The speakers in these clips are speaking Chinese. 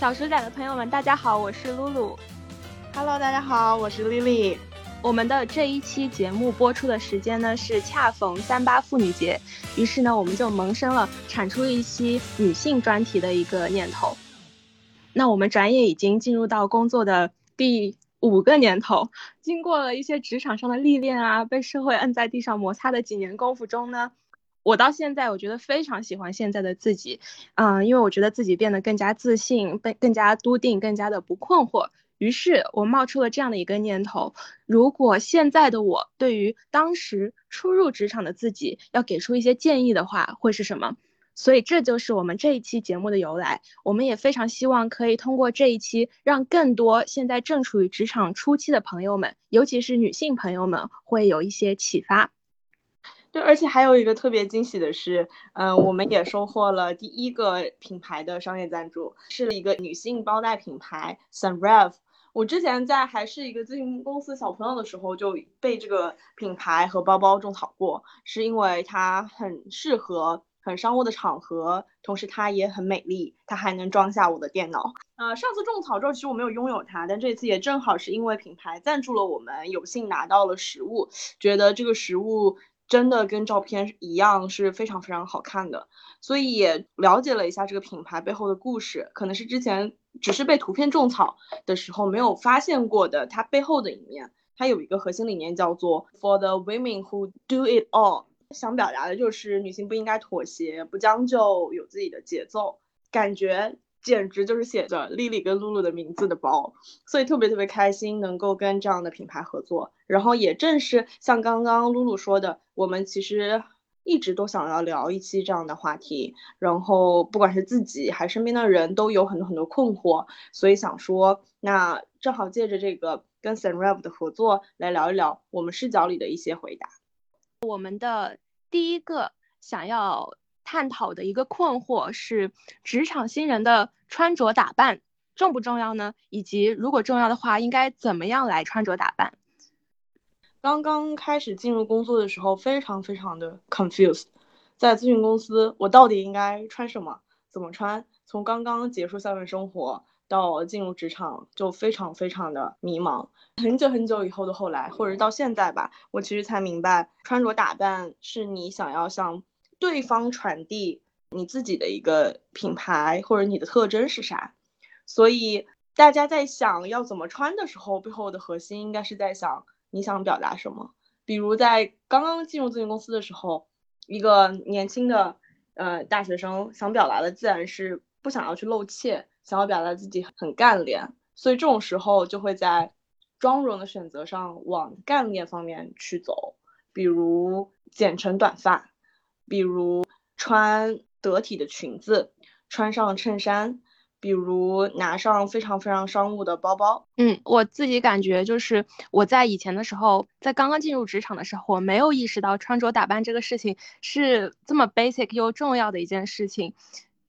小鼠仔的朋友们，大家好，我是露露。Hello，大家好，我是丽丽。我们的这一期节目播出的时间呢是恰逢三八妇女节，于是呢我们就萌生了产出一期女性专题的一个念头。那我们转眼已经进入到工作的第五个年头，经过了一些职场上的历练啊，被社会摁在地上摩擦的几年功夫中呢，我到现在我觉得非常喜欢现在的自己，嗯，因为我觉得自己变得更加自信，更更加笃定，更加的不困惑。于是我冒出了这样的一个念头：如果现在的我对于当时初入职场的自己要给出一些建议的话，会是什么？所以这就是我们这一期节目的由来。我们也非常希望可以通过这一期，让更多现在正处于职场初期的朋友们，尤其是女性朋友们，会有一些启发。对，而且还有一个特别惊喜的是，嗯，我们也收获了第一个品牌的商业赞助，是一个女性包袋品牌 Sunrev。我之前在还是一个咨询公司小朋友的时候，就被这个品牌和包包种草过，是因为它很适合很商务的场合，同时它也很美丽，它还能装下我的电脑。呃，上次种草之后，其实我没有拥有它，但这次也正好是因为品牌赞助了我们，有幸拿到了实物，觉得这个实物真的跟照片一样是非常非常好看的，所以也了解了一下这个品牌背后的故事，可能是之前。只是被图片种草的时候没有发现过的，它背后的一面，它有一个核心理念叫做 For the women who do it all，想表达的就是女性不应该妥协，不将就，有自己的节奏。感觉简直就是写着莉莉跟露露的名字的包，所以特别特别开心能够跟这样的品牌合作。然后也正是像刚刚露露说的，我们其实。一直都想要聊一期这样的话题，然后不管是自己还身边的人都有很多很多困惑，所以想说，那正好借着这个跟 Sunrev 的合作来聊一聊我们视角里的一些回答。我们的第一个想要探讨的一个困惑是，职场新人的穿着打扮重不重要呢？以及如果重要的话，应该怎么样来穿着打扮？刚刚开始进入工作的时候，非常非常的 confused，在咨询公司，我到底应该穿什么，怎么穿？从刚刚结束校园生活到进入职场，就非常非常的迷茫。很久很久以后的后来，或者到现在吧，我其实才明白，穿着打扮是你想要向对方传递你自己的一个品牌或者你的特征是啥。所以大家在想要怎么穿的时候，背后的核心应该是在想。你想表达什么？比如在刚刚进入咨询公司的时候，一个年轻的呃大学生想表达的自然是不想要去露怯，想要表达自己很干练，所以这种时候就会在妆容的选择上往干练方面去走，比如剪成短发，比如穿得体的裙子，穿上衬衫。比如拿上非常非常商务的包包，嗯，我自己感觉就是我在以前的时候，在刚刚进入职场的时候，我没有意识到穿着打扮这个事情是这么 basic 又重要的一件事情，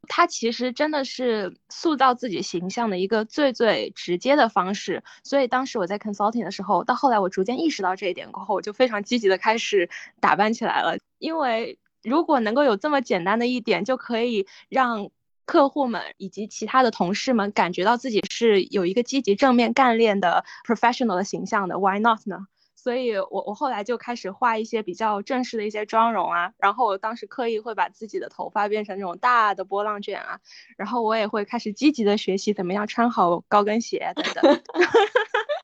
它其实真的是塑造自己形象的一个最最直接的方式。所以当时我在 consulting 的时候，到后来我逐渐意识到这一点过后，我就非常积极的开始打扮起来了，因为如果能够有这么简单的一点，就可以让。客户们以及其他的同事们感觉到自己是有一个积极正面干练的 professional 的形象的，Why not 呢？所以我我后来就开始画一些比较正式的一些妆容啊，然后我当时刻意会把自己的头发变成那种大的波浪卷啊，然后我也会开始积极的学习怎么样穿好高跟鞋等等。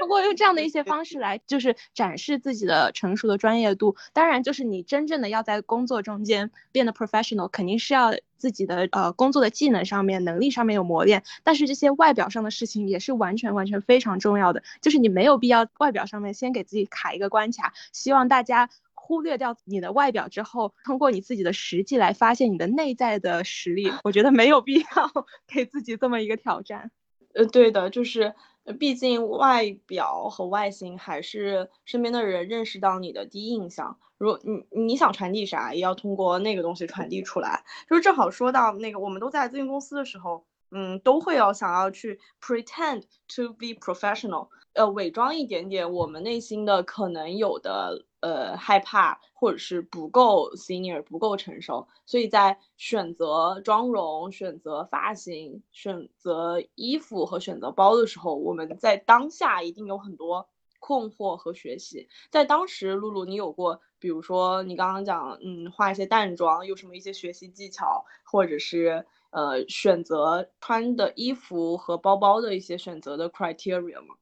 通过用这样的一些 方式来，就是展示自己的成熟的专业度。当然，就是你真正的要在工作中间变得 professional，肯定是要自己的呃工作的技能上面、能力上面有磨练。但是这些外表上的事情也是完全完全非常重要的。就是你没有必要外表上面先给自己卡一个关卡，希望大家忽略掉你的外表之后，通过你自己的实际来发现你的内在的实力。我觉得没有必要 给自己这么一个挑战。呃，对的，就是。毕竟外表和外形还是身边的人认识到你的第一印象。如你你想传递啥，也要通过那个东西传递出来。就是正好说到那个，我们都在咨询公司的时候，嗯，都会要想要去 pretend to be professional，呃，伪装一点点我们内心的可能有的呃害怕，或者是不够 senior，不够成熟，所以在选择妆容、选择发型、选择衣服和选择包的时候，我们在当下一定有很多困惑和学习。在当时，露露，你有过，比如说你刚刚讲，嗯，化一些淡妆，有什么一些学习技巧，或者是？呃，选择穿的衣服和包包的一些选择的 criteria 吗？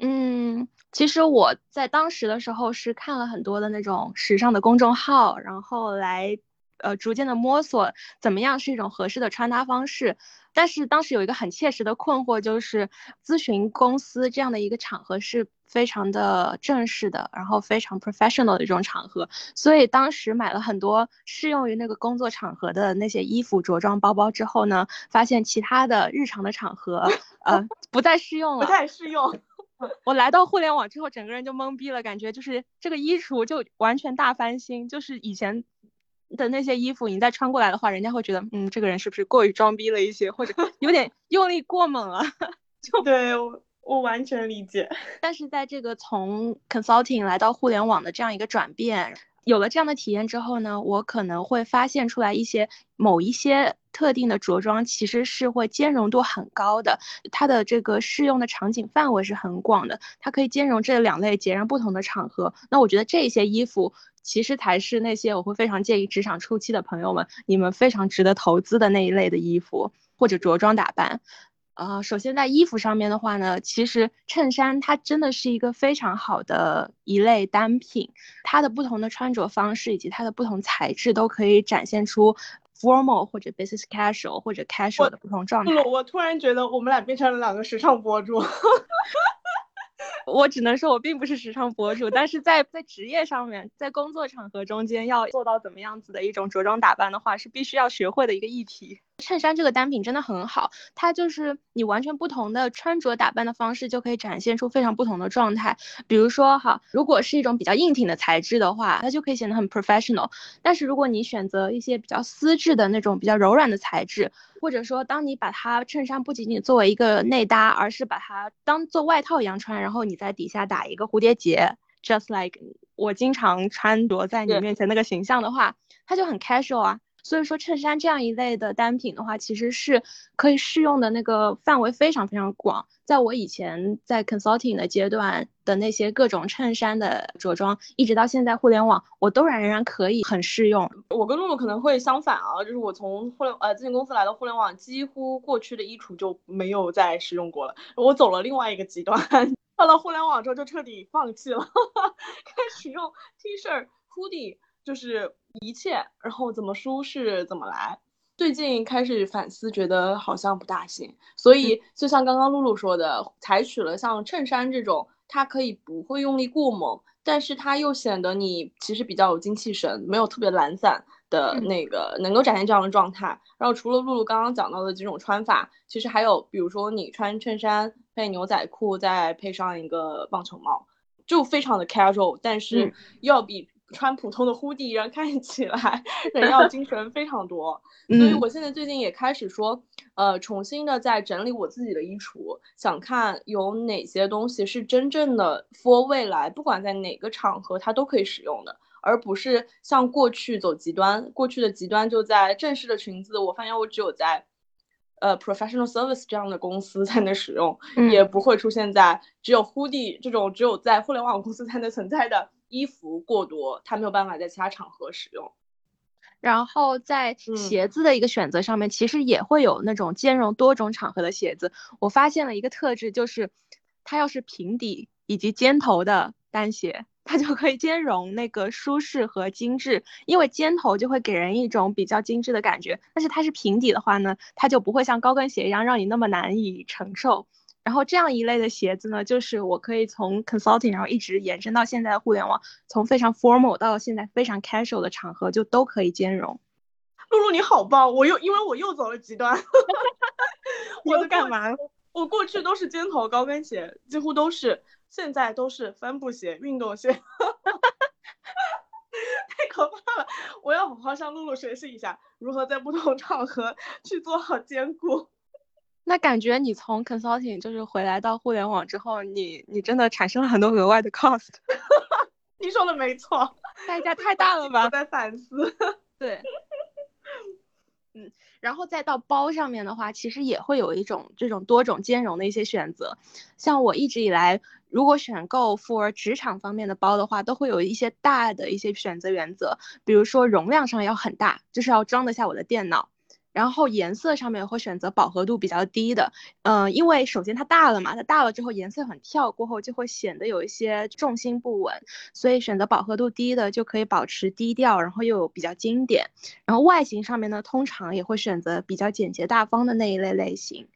嗯，其实我在当时的时候是看了很多的那种时尚的公众号，然后来呃逐渐的摸索怎么样是一种合适的穿搭方式。但是当时有一个很切实的困惑，就是咨询公司这样的一个场合是非常的正式的，然后非常 professional 的一种场合，所以当时买了很多适用于那个工作场合的那些衣服、着装、包包之后呢，发现其他的日常的场合，呃，不再适用了，不太适用。我来到互联网之后，整个人就懵逼了，感觉就是这个衣橱就完全大翻新，就是以前。的那些衣服，你再穿过来的话，人家会觉得，嗯，这个人是不是过于装逼了一些，或者有点用力过猛了？就对我，我完全理解。但是在这个从 consulting 来到互联网的这样一个转变，有了这样的体验之后呢，我可能会发现出来一些某一些特定的着装其实是会兼容度很高的，它的这个适用的场景范围是很广的，它可以兼容这两类截然不同的场合。那我觉得这些衣服。其实才是那些我会非常建议职场初期的朋友们，你们非常值得投资的那一类的衣服或者着装打扮。呃，首先在衣服上面的话呢，其实衬衫它真的是一个非常好的一类单品，它的不同的穿着方式以及它的不同材质都可以展现出 formal 或者 business casual 或者 casual 的不同状态。我突然觉得我们俩变成了两个时尚博主。我只能说，我并不是时尚博主，但是在在职业上面，在工作场合中间要做到怎么样子的一种着装打扮的话，是必须要学会的一个议题。衬衫这个单品真的很好，它就是你完全不同的穿着打扮的方式，就可以展现出非常不同的状态。比如说哈，如果是一种比较硬挺的材质的话，它就可以显得很 professional。但是如果你选择一些比较丝质的那种比较柔软的材质，或者说当你把它衬衫不仅仅作为一个内搭，而是把它当做外套一样穿，然后你在底下打一个蝴蝶结，just like 我经常穿着在你面前那个形象的话，它就很 casual 啊。所以说，衬衫这样一类的单品的话，其实是可以适用的那个范围非常非常广。在我以前在 consulting 的阶段的那些各种衬衫的着装，一直到现在互联网，我都仍然可以很适用。我跟露露可能会相反啊，就是我从互联呃咨询公司来到互联网，几乎过去的衣橱就没有再使用过了。我走了另外一个极端，到了互联网之后就彻底放弃了，开始用 T 恤、hoodie。就是一切，然后怎么舒适怎么来。最近开始反思，觉得好像不大行。所以就像刚刚露露说的，采取了像衬衫这种，它可以不会用力过猛，但是它又显得你其实比较有精气神，没有特别懒散的那个，能够展现这样的状态。然后除了露露刚刚讲到的几种穿法，其实还有，比如说你穿衬衫配牛仔裤，再配上一个棒球帽，就非常的 casual，但是要比。穿普通的 hoodie，然后看起来 人要精神非常多，所以我现在最近也开始说，呃，重新的在整理我自己的衣橱，想看有哪些东西是真正的 for 未来，不管在哪个场合它都可以使用的，而不是像过去走极端。过去的极端就在正式的裙子，我发现我只有在呃 professional service 这样的公司才能使用，也不会出现在只有 hoodie 这种只有在互联网公司才能存在的。衣服过多，它没有办法在其他场合使用。然后在鞋子的一个选择上面，其实也会有那种兼容多种场合的鞋子。我发现了一个特质，就是它要是平底以及尖头的单鞋，它就可以兼容那个舒适和精致。因为尖头就会给人一种比较精致的感觉，但是它是平底的话呢，它就不会像高跟鞋一样让你那么难以承受。然后这样一类的鞋子呢，就是我可以从 consulting，然后一直延伸到现在的互联网，从非常 formal 到现在非常 casual 的场合就都可以兼容。露露你好棒，我又因为我又走了极端。我在干嘛？我过去都是尖头高跟鞋，几乎都是，现在都是帆布鞋、运动鞋。太可怕了！我要好好向露露学习一下，如何在不同场合去做好兼顾。那感觉你从 consulting 就是回来到互联网之后，你你真的产生了很多额外的 cost。你说的没错，代价 太大了吧？我在反思。对，嗯，然后再到包上面的话，其实也会有一种这种多种兼容的一些选择。像我一直以来，如果选购 for 职场方面的包的话，都会有一些大的一些选择原则，比如说容量上要很大，就是要装得下我的电脑。然后颜色上面会选择饱和度比较低的，嗯，因为首先它大了嘛，它大了之后颜色很跳，过后就会显得有一些重心不稳，所以选择饱和度低的就可以保持低调，然后又有比较经典。然后外形上面呢，通常也会选择比较简洁大方的那一类类型。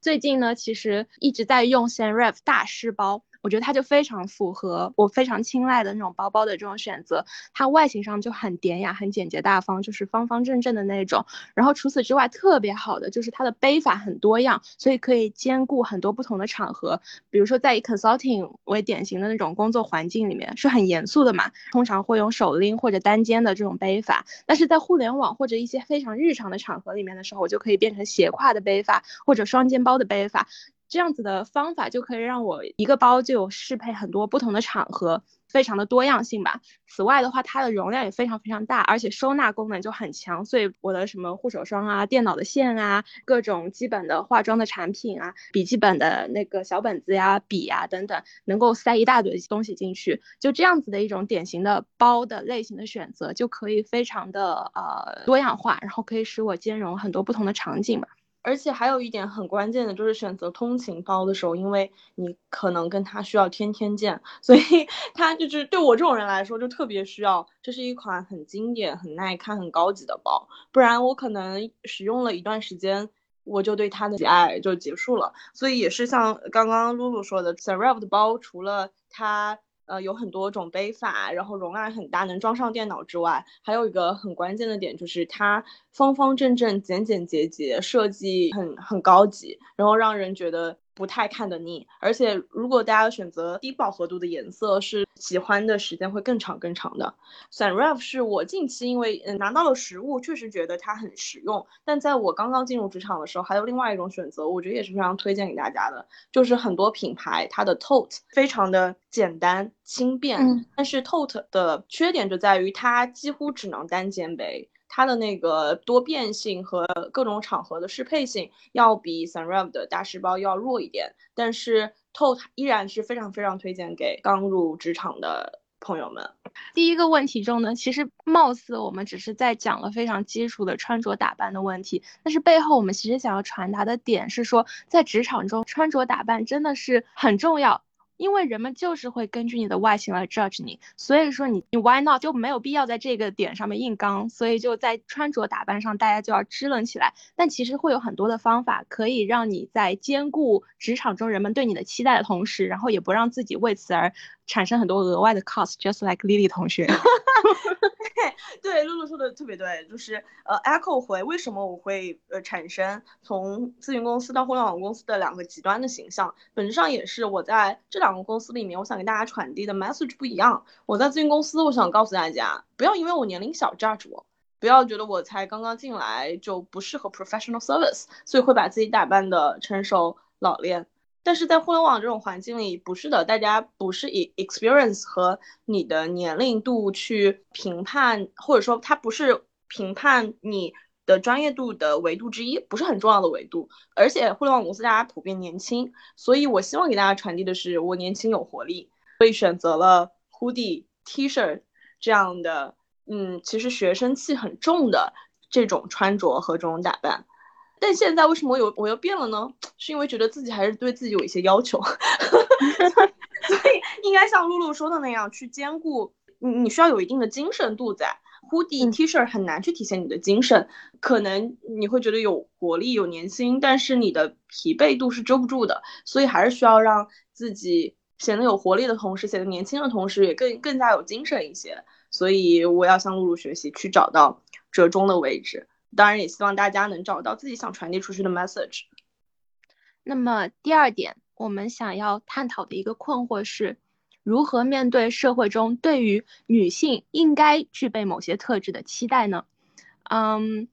最近呢，其实一直在用 Senref 大师包。我觉得它就非常符合我非常青睐的那种包包的这种选择，它外形上就很典雅、很简洁大方，就是方方正正的那种。然后除此之外，特别好的就是它的背法很多样，所以可以兼顾很多不同的场合。比如说在以 consulting 为典型的那种工作环境里面，是很严肃的嘛，通常会用手拎或者单肩的这种背法。但是在互联网或者一些非常日常的场合里面的时候，我就可以变成斜挎的背法或者双肩包的背法。这样子的方法就可以让我一个包就有适配很多不同的场合，非常的多样性吧。此外的话，它的容量也非常非常大，而且收纳功能就很强，所以我的什么护手霜啊、电脑的线啊、各种基本的化妆的产品啊、笔记本的那个小本子呀、笔呀等等，能够塞一大堆东西进去。就这样子的一种典型的包的类型的选择，就可以非常的呃多样化，然后可以使我兼容很多不同的场景吧。而且还有一点很关键的就是选择通勤包的时候，因为你可能跟他需要天天见，所以 它就是对我这种人来说就特别需要。这是一款很经典、很耐看、很高级的包，不然我可能使用了一段时间，我就对它的喜爱就结束了。所以也是像刚刚露露说的 s e r e v 的包，除了它。呃，有很多种背法，然后容量很大，能装上电脑之外，还有一个很关键的点就是它方方正正、简简洁洁，设计很很高级，然后让人觉得。不太看得腻，而且如果大家选择低饱和度的颜色，是喜欢的时间会更长更长的。Sunref 是我近期因为拿到了实物，确实觉得它很实用。但在我刚刚进入职场的时候，还有另外一种选择，我觉得也是非常推荐给大家的，就是很多品牌它的 tote 非常的简单轻便，但是 tote 的缺点就在于它几乎只能单肩背。它的那个多变性和各种场合的适配性要比 Sunrev 的大师包要弱一点，但是 Tot 依然是非常非常推荐给刚入职场的朋友们。第一个问题中呢，其实貌似我们只是在讲了非常基础的穿着打扮的问题，但是背后我们其实想要传达的点是说，在职场中穿着打扮真的是很重要。因为人们就是会根据你的外形来 judge 你，所以说你你 why not 就没有必要在这个点上面硬刚，所以就在穿着打扮上大家就要支棱起来。但其实会有很多的方法可以让你在兼顾职场中人们对你的期待的同时，然后也不让自己为此而。产生很多额外的 cost，just like Lily 同学。对，露露说的特别对，就是呃，echo 回为什么我会呃产生从咨询公司到互联网公司的两个极端的形象，本质上也是我在这两个公司里面，我想给大家传递的 message 不一样。我在咨询公司，我想告诉大家，不要因为我年龄小 judge 我，不要觉得我才刚刚进来就不适合 professional service，所以会把自己打扮的成熟老练。但是在互联网这种环境里，不是的，大家不是以 experience 和你的年龄度去评判，或者说它不是评判你的专业度的维度之一，不是很重要的维度。而且互联网公司大家普遍年轻，所以我希望给大家传递的是我年轻有活力，所以选择了 hoodie T 恤这样的，嗯，其实学生气很重的这种穿着和这种打扮。但现在为什么我有我又变了呢？是因为觉得自己还是对自己有一些要求，所以应该像露露说的那样去兼顾你，你需要有一定的精神度在。hoodie T 恤很难去体现你的精神，可能你会觉得有活力、有年轻，但是你的疲惫度是遮不住的，所以还是需要让自己显得有活力的同时，显得年轻的同时，也更更加有精神一些。所以我要向露露学习，去找到折中的位置。当然，也希望大家能找到自己想传递出去的 message。那么第二点，我们想要探讨的一个困惑是，如何面对社会中对于女性应该具备某些特质的期待呢？嗯。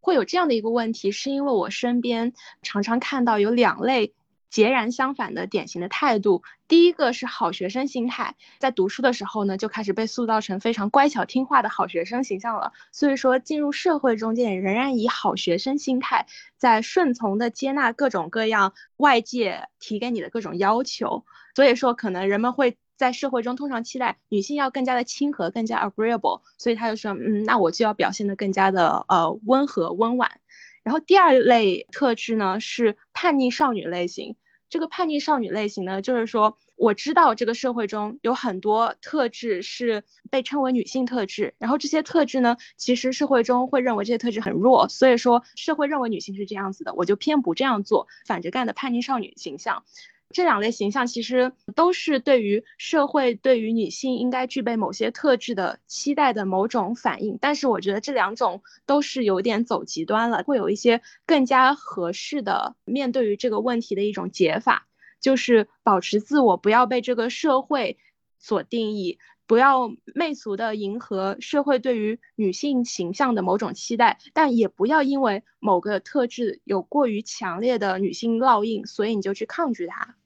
会有这样的一个问题，是因为我身边常常看到有两类。截然相反的典型的态度，第一个是好学生心态，在读书的时候呢，就开始被塑造成非常乖巧听话的好学生形象了。所以说进入社会中间，仍然以好学生心态，在顺从的接纳各种各样外界提给你的各种要求。所以说，可能人们会在社会中通常期待女性要更加的亲和，更加 agreeable。所以他就说，嗯，那我就要表现得更加的呃温和温婉。然后第二类特质呢是叛逆少女类型。这个叛逆少女类型呢，就是说我知道这个社会中有很多特质是被称为女性特质，然后这些特质呢，其实社会中会认为这些特质很弱，所以说社会认为女性是这样子的，我就偏不这样做，反着干的叛逆少女形象。这两类形象其实都是对于社会对于女性应该具备某些特质的期待的某种反应，但是我觉得这两种都是有点走极端了，会有一些更加合适的面对于这个问题的一种解法，就是保持自我，不要被这个社会所定义，不要媚俗的迎合社会对于女性形象的某种期待，但也不要因为某个特质有过于强烈的女性烙印，所以你就去抗拒它。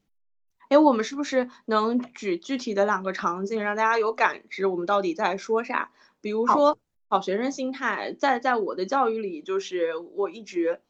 哎，我们是不是能举具体的两个场景，让大家有感知我们到底在说啥？比如说，好学生心态，在在我的教育里，就是我一直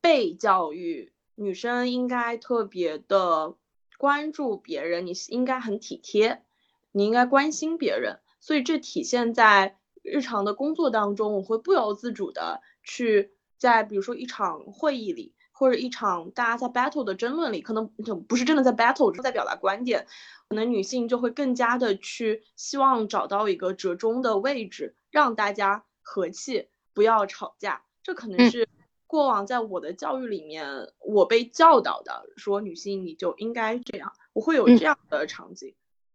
被教育，女生应该特别的关注别人，你应该很体贴，你应该关心别人。所以这体现在日常的工作当中，我会不由自主的去在比如说一场会议里。或者一场大家在 battle 的争论里，可能就不是真的在 battle，是在表达观点，可能女性就会更加的去希望找到一个折中的位置，让大家和气，不要吵架。这可能是过往在我的教育里面，我被教导的，说女性你就应该这样，我会有这样的场景。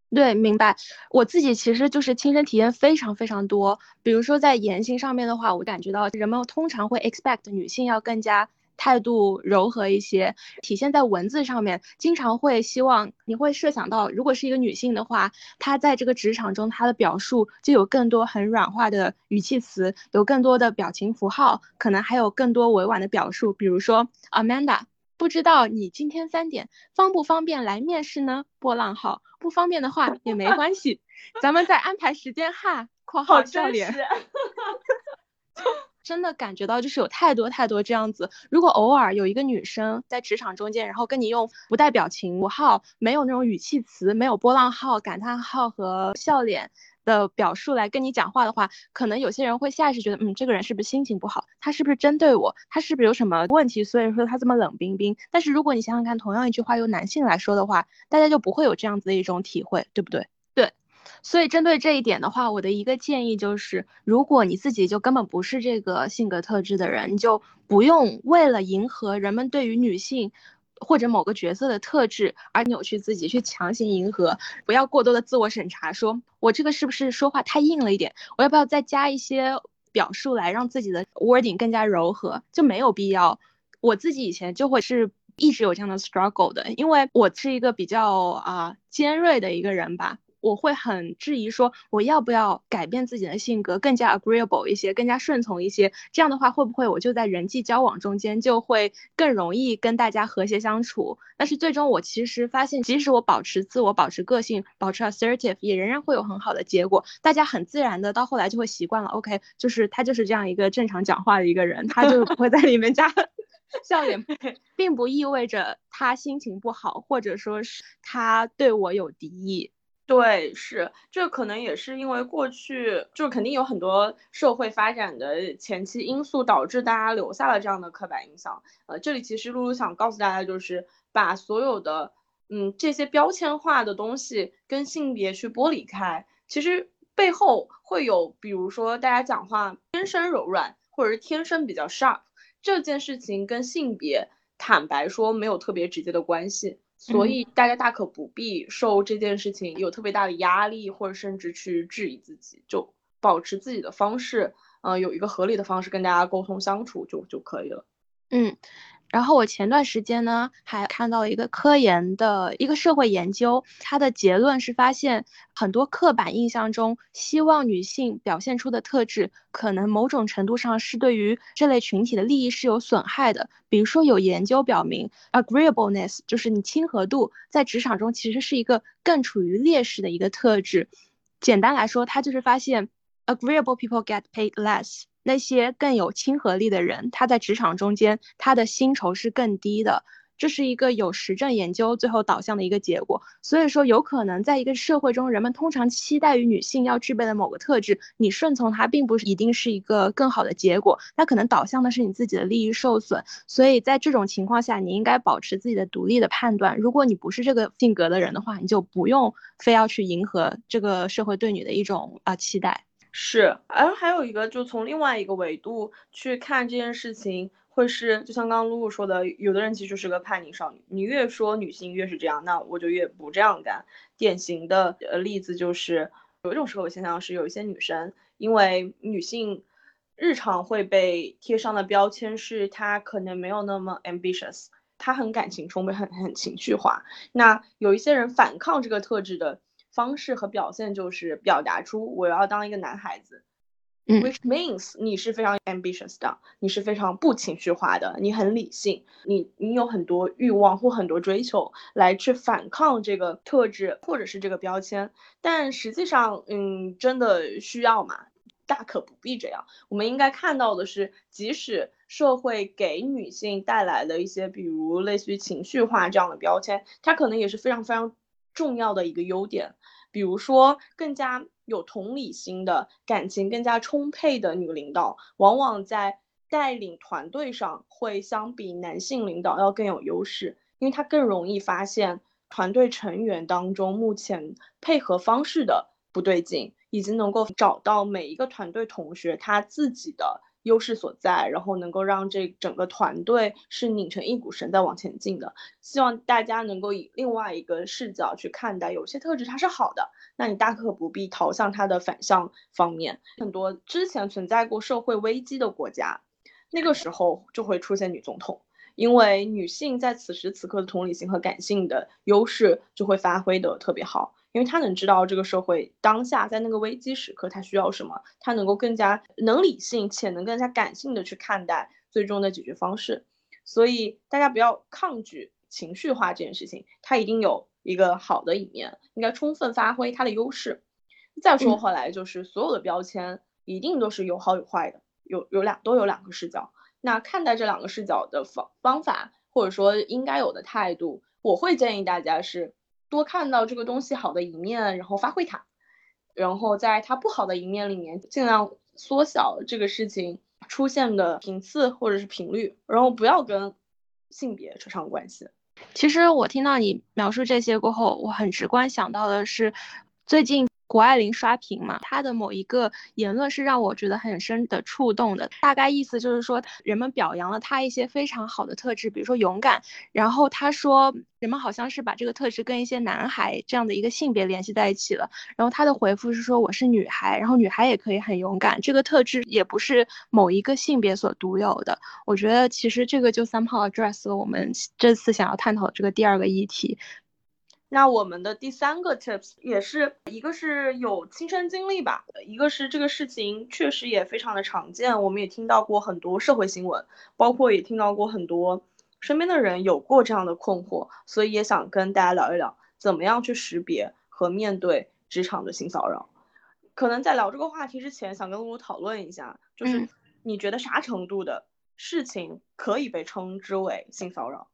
对，明白。我自己其实就是亲身体验非常非常多，比如说在言行上面的话，我感觉到人们通常会 expect 女性要更加。态度柔和一些，体现在文字上面，经常会希望你会设想到，如果是一个女性的话，她在这个职场中，她的表述就有更多很软化的语气词，有更多的表情符号，可能还有更多委婉的表述，比如说，Amanda，不知道你今天三点方不方便来面试呢？波浪号，不方便的话也没关系，咱们再安排时间哈。括号笑脸。真的感觉到就是有太多太多这样子。如果偶尔有一个女生在职场中间，然后跟你用不带表情符号、没有那种语气词、没有波浪号、感叹号和笑脸的表述来跟你讲话的话，可能有些人会下意识觉得，嗯，这个人是不是心情不好？他是不是针对我？他是不是有什么问题？所以说他这么冷冰冰。但是如果你想想看，同样一句话由男性来说的话，大家就不会有这样子的一种体会，对不对？所以针对这一点的话，我的一个建议就是，如果你自己就根本不是这个性格特质的人，你就不用为了迎合人们对于女性或者某个角色的特质而扭曲自己，去强行迎合。不要过多的自我审查，说我这个是不是说话太硬了一点？我要不要再加一些表述来让自己的 wording 更加柔和？就没有必要。我自己以前就会是一直有这样的 struggle 的，因为我是一个比较啊尖锐的一个人吧。我会很质疑，说我要不要改变自己的性格，更加 agreeable 一些，更加顺从一些。这样的话，会不会我就在人际交往中间就会更容易跟大家和谐相处？但是最终我其实发现，即使我保持自我、保持个性、保持 assertive，也仍然会有很好的结果。大家很自然的到后来就会习惯了。OK，就是他就是这样一个正常讲话的一个人，他就不会在里面加 笑脸，并不意味着他心情不好，或者说是他对我有敌意。对，是这可能也是因为过去就肯定有很多社会发展的前期因素导致大家留下了这样的刻板印象。呃，这里其实露露想告诉大家，就是把所有的嗯这些标签化的东西跟性别去剥离开。其实背后会有，比如说大家讲话天生柔软，或者是天生比较 sharp，这件事情跟性别坦白说没有特别直接的关系。所以大家大可不必受这件事情有特别大的压力，或者甚至去质疑自己，就保持自己的方式，嗯，有一个合理的方式跟大家沟通相处就就可以了。嗯，然后我前段时间呢，还看到一个科研的一个社会研究，它的结论是发现很多刻板印象中希望女性表现出的特质，可能某种程度上是对于这类群体的利益是有损害的。比如说有研究表明，agreeableness 就是你亲和度，在职场中其实是一个更处于劣势的一个特质。简单来说，它就是发现 agreeable people get paid less。那些更有亲和力的人，他在职场中间，他的薪酬是更低的。这是一个有实证研究最后导向的一个结果。所以说，有可能在一个社会中，人们通常期待于女性要具备的某个特质，你顺从她，并不是一定是一个更好的结果。那可能导向的是你自己的利益受损。所以在这种情况下，你应该保持自己的独立的判断。如果你不是这个性格的人的话，你就不用非要去迎合这个社会对你的一种啊期待。是，而还有一个，就从另外一个维度去看这件事情，会是就像刚刚露露说的，有的人其实是个叛逆少女，你越说女性越是这样，那我就越不这样干。典型的呃例子就是有一种社会现象是，有一些女生因为女性日常会被贴上的标签是她可能没有那么 ambitious，她很感情充沛，很很情绪化。那有一些人反抗这个特质的。方式和表现就是表达出我要当一个男孩子，which means 你是非常 ambitious 的，你是非常不情绪化的，你很理性，你你有很多欲望或很多追求来去反抗这个特质或者是这个标签，但实际上，嗯，真的需要吗？大可不必这样。我们应该看到的是，即使社会给女性带来的一些，比如类似于情绪化这样的标签，它可能也是非常非常。重要的一个优点，比如说更加有同理心的感情更加充沛的女领导，往往在带领团队上会相比男性领导要更有优势，因为她更容易发现团队成员当中目前配合方式的不对劲，以及能够找到每一个团队同学他自己的。优势所在，然后能够让这整个团队是拧成一股绳在往前进的。希望大家能够以另外一个视角去看待，有些特质它是好的，那你大可不必逃向它的反向方面。很多之前存在过社会危机的国家，那个时候就会出现女总统，因为女性在此时此刻的同理心和感性的优势就会发挥的特别好。因为他能知道这个社会当下在那个危机时刻他需要什么，他能够更加能理性且能更加感性的去看待最终的解决方式，所以大家不要抗拒情绪化这件事情，它一定有一个好的一面，应该充分发挥它的优势。再说回来，就是所有的标签一定都是有好有坏的，有有两都有两个视角，那看待这两个视角的方方法或者说应该有的态度，我会建议大家是。多看到这个东西好的一面，然后发挥它，然后在它不好的一面里面，尽量缩小这个事情出现的频次或者是频率，然后不要跟性别扯上关系。其实我听到你描述这些过后，我很直观想到的是，最近。谷爱凌刷屏嘛，她的某一个言论是让我觉得很深的触动的。大概意思就是说，人们表扬了她一些非常好的特质，比如说勇敢。然后她说，人们好像是把这个特质跟一些男孩这样的一个性别联系在一起了。然后她的回复是说，我是女孩，然后女孩也可以很勇敢，这个特质也不是某一个性别所独有的。我觉得其实这个就 somehow address 了我们这次想要探讨的这个第二个议题。那我们的第三个 tips 也是一个是有亲身经历吧，一个是这个事情确实也非常的常见，我们也听到过很多社会新闻，包括也听到过很多身边的人有过这样的困惑，所以也想跟大家聊一聊，怎么样去识别和面对职场的性骚扰。可能在聊这个话题之前，想跟露露讨论一下，就是你觉得啥程度的事情可以被称之为性骚扰？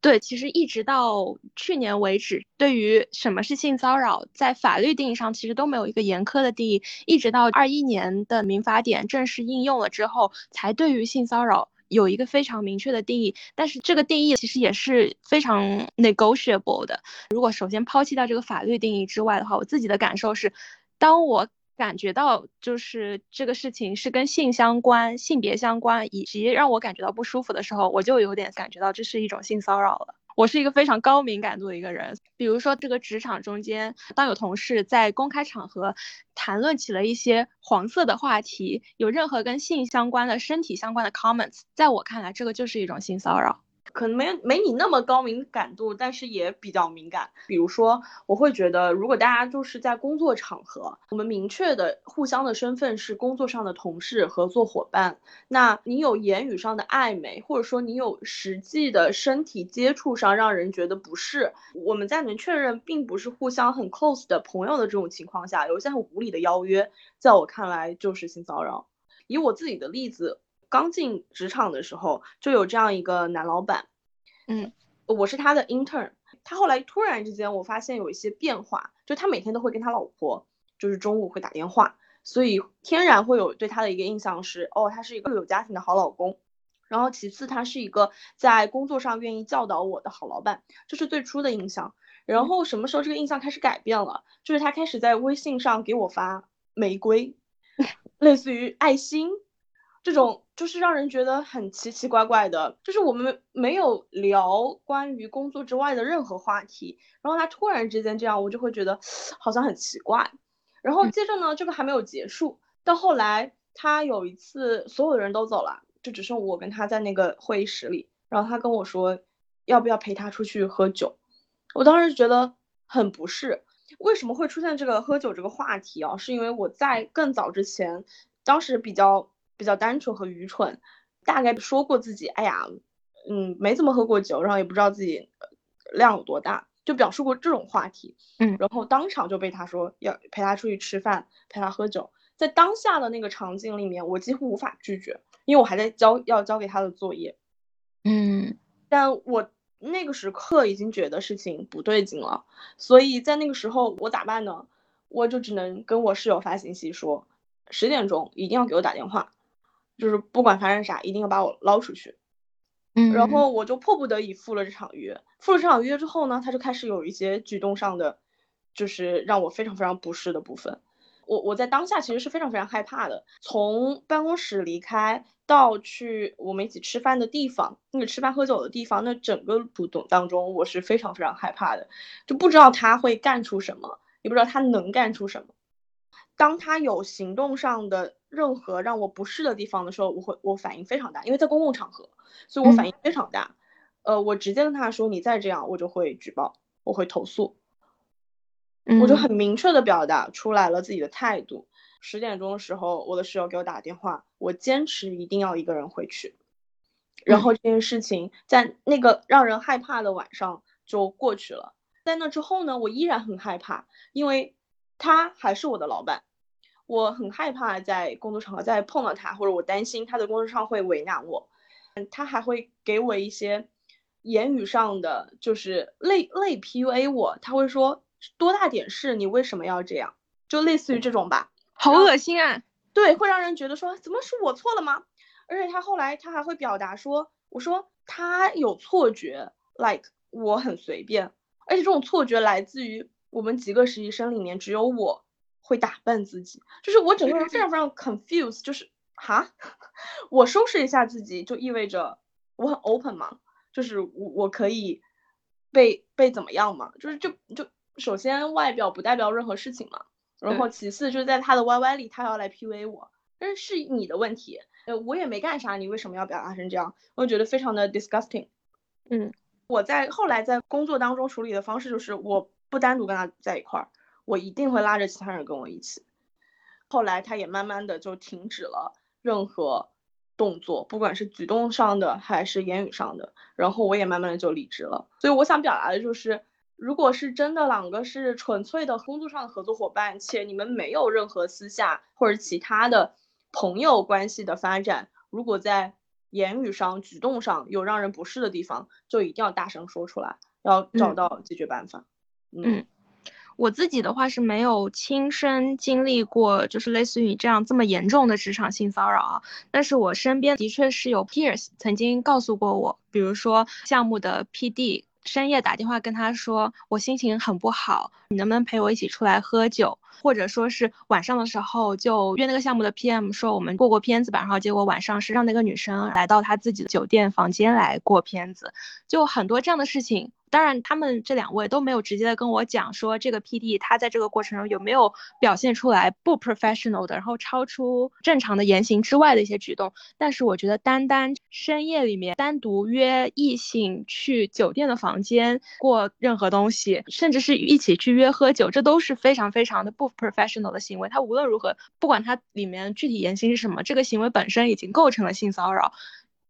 对，其实一直到去年为止，对于什么是性骚扰，在法律定义上其实都没有一个严苛的定义。一直到二一年的民法典正式应用了之后，才对于性骚扰有一个非常明确的定义。但是这个定义其实也是非常 negotiable 的。如果首先抛弃掉这个法律定义之外的话，我自己的感受是，当我感觉到就是这个事情是跟性相关、性别相关，以及让我感觉到不舒服的时候，我就有点感觉到这是一种性骚扰了。我是一个非常高敏感度的一个人，比如说这个职场中间，当有同事在公开场合谈论起了一些黄色的话题，有任何跟性相关的、身体相关的 comments，在我看来，这个就是一种性骚扰。可能没没你那么高敏感度，但是也比较敏感。比如说，我会觉得，如果大家就是在工作场合，我们明确的互相的身份是工作上的同事、合作伙伴，那你有言语上的暧昧，或者说你有实际的身体接触上让人觉得不适，我们在能确认并不是互相很 close 的朋友的这种情况下，有一些很无理的邀约，在我看来就是性骚扰。以我自己的例子。刚进职场的时候，就有这样一个男老板，嗯，我是他的 intern，他后来突然之间，我发现有一些变化，就他每天都会跟他老婆，就是中午会打电话，所以天然会有对他的一个印象是，哦，他是一个有家庭的好老公，然后其次他是一个在工作上愿意教导我的好老板，这是最初的印象。然后什么时候这个印象开始改变了？就是他开始在微信上给我发玫瑰，类似于爱心。这种就是让人觉得很奇奇怪怪的，就是我们没有聊关于工作之外的任何话题，然后他突然之间这样，我就会觉得好像很奇怪。然后接着呢，这个还没有结束，到后来他有一次所有的人都走了，就只剩我跟他在那个会议室里，然后他跟我说要不要陪他出去喝酒，我当时觉得很不适。为什么会出现这个喝酒这个话题啊？是因为我在更早之前，当时比较。比较单纯和愚蠢，大概说过自己，哎呀，嗯，没怎么喝过酒，然后也不知道自己量有多大，就表述过这种话题，嗯，然后当场就被他说要陪他出去吃饭，陪他喝酒，在当下的那个场景里面，我几乎无法拒绝，因为我还在交要交给他的作业，嗯，但我那个时刻已经觉得事情不对劲了，所以在那个时候我咋办呢？我就只能跟我室友发信息说，十点钟一定要给我打电话。就是不管发生啥，一定要把我捞出去。嗯，然后我就迫不得已赴了这场约。赴了这场约之后呢，他就开始有一些举动上的，就是让我非常非常不适的部分。我我在当下其实是非常非常害怕的。从办公室离开到去我们一起吃饭的地方，那个吃饭喝酒的地方，那整个主动当中，我是非常非常害怕的，就不知道他会干出什么，也不知道他能干出什么。当他有行动上的任何让我不适的地方的时候，我会我反应非常大，因为在公共场合，所以我反应非常大。呃，我直接跟他说：“你再这样，我就会举报，我会投诉。”我就很明确的表达出来了自己的态度。十点钟的时候，我的室友给我打电话，我坚持一定要一个人回去。然后这件事情在那个让人害怕的晚上就过去了。在那之后呢，我依然很害怕，因为。他还是我的老板，我很害怕在工作场合再碰到他，或者我担心他在工作上会为难我。嗯他还会给我一些言语上的，就是类类 PUA 我。他会说多大点事，你为什么要这样？就类似于这种吧，好恶心啊！对，会让人觉得说怎么是我错了吗？而且他后来他还会表达说，我说他有错觉，like 我很随便，而且这种错觉来自于。我们几个实习生里面，只有我会打扮自己，就是我整个人非常非常 confused，就是哈，我收拾一下自己就意味着我很 open 嘛，就是我我可以被被怎么样嘛，就是就就首先外表不代表任何事情嘛，然后其次就是在他的 YY 里，他要来 PUA 我，但是是你的问题，呃，我也没干啥，你为什么要表达成这样？我觉得非常的 disgusting。嗯，我在后来在工作当中处理的方式就是我。不单独跟他在一块儿，我一定会拉着其他人跟我一起。后来他也慢慢的就停止了任何动作，不管是举动上的还是言语上的。然后我也慢慢的就离职了。所以我想表达的就是，如果是真的两个是纯粹的工作上的合作伙伴，且你们没有任何私下或者其他的朋友关系的发展，如果在言语上、举动上有让人不适的地方，就一定要大声说出来，要找到解决办法。嗯，我自己的话是没有亲身经历过，就是类似于你这样这么严重的职场性骚扰啊。但是我身边的确是有 peers 曾经告诉过我，比如说项目的 PD 深夜打电话跟他说，我心情很不好，你能不能陪我一起出来喝酒？或者说是晚上的时候就约那个项目的 PM 说我们过过片子吧，然后结果晚上是让那个女生来到他自己的酒店房间来过片子，就很多这样的事情。当然，他们这两位都没有直接的跟我讲说这个 PD 他在这个过程中有没有表现出来不 professional 的，然后超出正常的言行之外的一些举动。但是我觉得单单深夜里面单独约异性去酒店的房间过任何东西，甚至是一起去约喝酒，这都是非常非常的不 professional 的行为。他无论如何，不管他里面具体言行是什么，这个行为本身已经构成了性骚扰。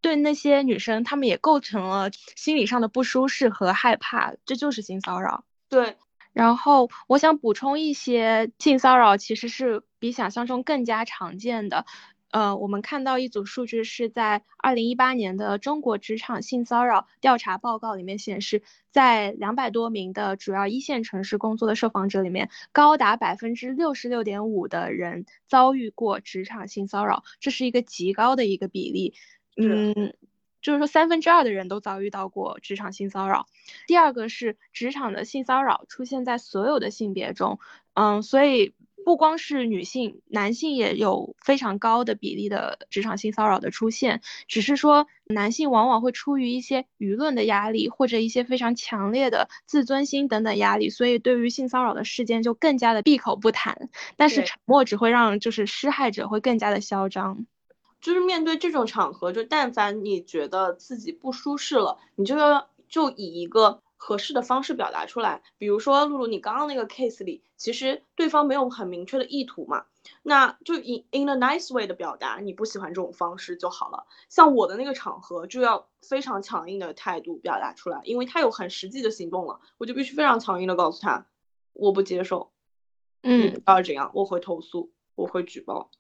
对那些女生，她们也构成了心理上的不舒适和害怕，这就是性骚扰。对，然后我想补充一些，性骚扰其实是比想象中更加常见的。呃，我们看到一组数据是在二零一八年的中国职场性骚扰调查报告里面显示，在两百多名的主要一线城市工作的受访者里面，高达百分之六十六点五的人遭遇过职场性骚扰，这是一个极高的一个比例。嗯，就是说三分之二的人都遭遇到过职场性骚扰。第二个是职场的性骚扰出现在所有的性别中，嗯，所以不光是女性，男性也有非常高的比例的职场性骚扰的出现。只是说男性往往会出于一些舆论的压力，或者一些非常强烈的自尊心等等压力，所以对于性骚扰的事件就更加的闭口不谈。但是沉默只会让就是施害者会更加的嚣张。就是面对这种场合，就但凡你觉得自己不舒适了，你就要就以一个合适的方式表达出来。比如说露露，你刚刚那个 case 里，其实对方没有很明确的意图嘛，那就以 in a nice way 的表达，你不喜欢这种方式就好了。像我的那个场合，就要非常强硬的态度表达出来，因为他有很实际的行动了，我就必须非常强硬的告诉他，我不接受，嗯，要这样，我会投诉，我会举报。